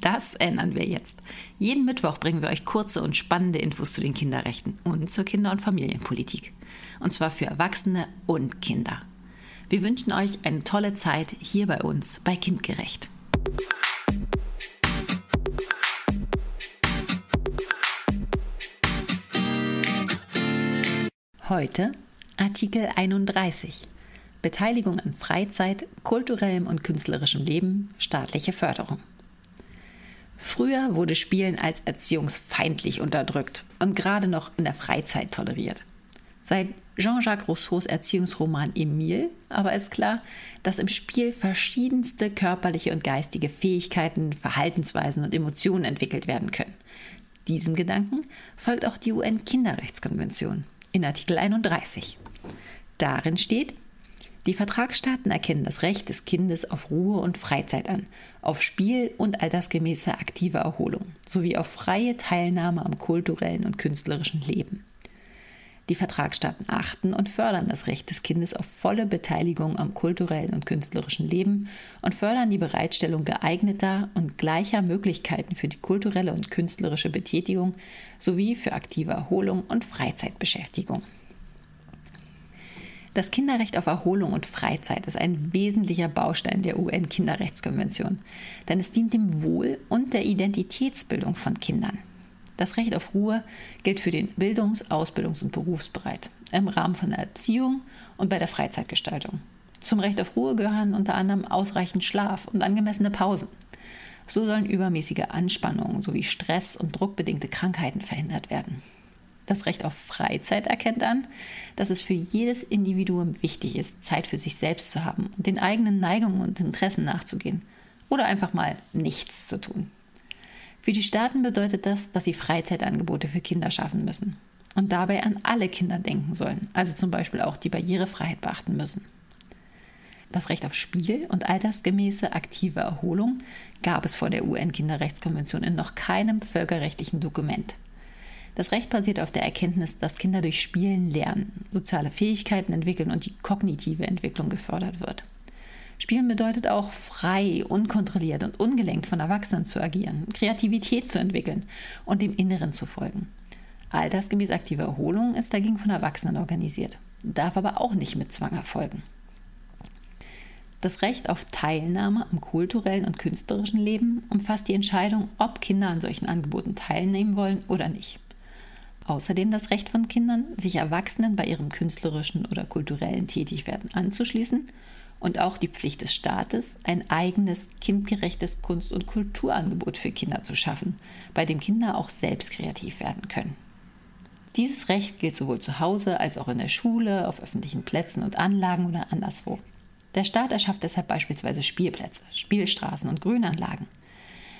Das ändern wir jetzt. Jeden Mittwoch bringen wir euch kurze und spannende Infos zu den Kinderrechten und zur Kinder- und Familienpolitik. Und zwar für Erwachsene und Kinder. Wir wünschen euch eine tolle Zeit hier bei uns bei Kindgerecht. Heute Artikel 31. Beteiligung an Freizeit, kulturellem und künstlerischem Leben, staatliche Förderung. Früher wurde Spielen als erziehungsfeindlich unterdrückt und gerade noch in der Freizeit toleriert. Seit Jean-Jacques Rousseaus Erziehungsroman Emile aber ist klar, dass im Spiel verschiedenste körperliche und geistige Fähigkeiten, Verhaltensweisen und Emotionen entwickelt werden können. Diesem Gedanken folgt auch die UN-Kinderrechtskonvention in Artikel 31. Darin steht, die Vertragsstaaten erkennen das Recht des Kindes auf Ruhe und Freizeit an, auf Spiel und altersgemäße aktive Erholung sowie auf freie Teilnahme am kulturellen und künstlerischen Leben. Die Vertragsstaaten achten und fördern das Recht des Kindes auf volle Beteiligung am kulturellen und künstlerischen Leben und fördern die Bereitstellung geeigneter und gleicher Möglichkeiten für die kulturelle und künstlerische Betätigung sowie für aktive Erholung und Freizeitbeschäftigung. Das Kinderrecht auf Erholung und Freizeit ist ein wesentlicher Baustein der UN-Kinderrechtskonvention, denn es dient dem Wohl und der Identitätsbildung von Kindern. Das Recht auf Ruhe gilt für den Bildungs-, Ausbildungs- und Berufsbereit im Rahmen von der Erziehung und bei der Freizeitgestaltung. Zum Recht auf Ruhe gehören unter anderem ausreichend Schlaf und angemessene Pausen. So sollen übermäßige Anspannungen sowie Stress und druckbedingte Krankheiten verhindert werden. Das Recht auf Freizeit erkennt an, dass es für jedes Individuum wichtig ist, Zeit für sich selbst zu haben und den eigenen Neigungen und Interessen nachzugehen oder einfach mal nichts zu tun. Für die Staaten bedeutet das, dass sie Freizeitangebote für Kinder schaffen müssen und dabei an alle Kinder denken sollen, also zum Beispiel auch die Barrierefreiheit beachten müssen. Das Recht auf Spiel und altersgemäße aktive Erholung gab es vor der UN-Kinderrechtskonvention in noch keinem völkerrechtlichen Dokument. Das Recht basiert auf der Erkenntnis, dass Kinder durch Spielen lernen, soziale Fähigkeiten entwickeln und die kognitive Entwicklung gefördert wird. Spielen bedeutet auch frei, unkontrolliert und ungelenkt von Erwachsenen zu agieren, Kreativität zu entwickeln und dem Inneren zu folgen. Altersgemäß aktive Erholung ist dagegen von Erwachsenen organisiert, darf aber auch nicht mit Zwang erfolgen. Das Recht auf Teilnahme am kulturellen und künstlerischen Leben umfasst die Entscheidung, ob Kinder an solchen Angeboten teilnehmen wollen oder nicht. Außerdem das Recht von Kindern, sich Erwachsenen bei ihrem künstlerischen oder kulturellen Tätigwerden anzuschließen und auch die Pflicht des Staates, ein eigenes kindgerechtes Kunst- und Kulturangebot für Kinder zu schaffen, bei dem Kinder auch selbst kreativ werden können. Dieses Recht gilt sowohl zu Hause als auch in der Schule, auf öffentlichen Plätzen und Anlagen oder anderswo. Der Staat erschafft deshalb beispielsweise Spielplätze, Spielstraßen und Grünanlagen.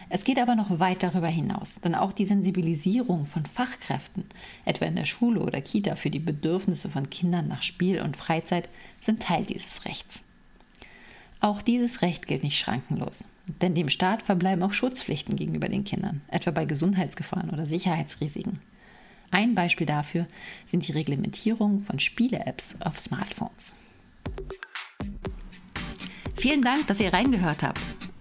Es geht aber noch weit darüber hinaus, denn auch die Sensibilisierung von Fachkräften, etwa in der Schule oder Kita für die Bedürfnisse von Kindern nach Spiel und Freizeit, sind Teil dieses Rechts. Auch dieses Recht gilt nicht schrankenlos, denn dem Staat verbleiben auch Schutzpflichten gegenüber den Kindern, etwa bei Gesundheitsgefahren oder Sicherheitsrisiken. Ein Beispiel dafür sind die Reglementierung von Spiele-Apps auf Smartphones. Vielen Dank, dass ihr reingehört habt.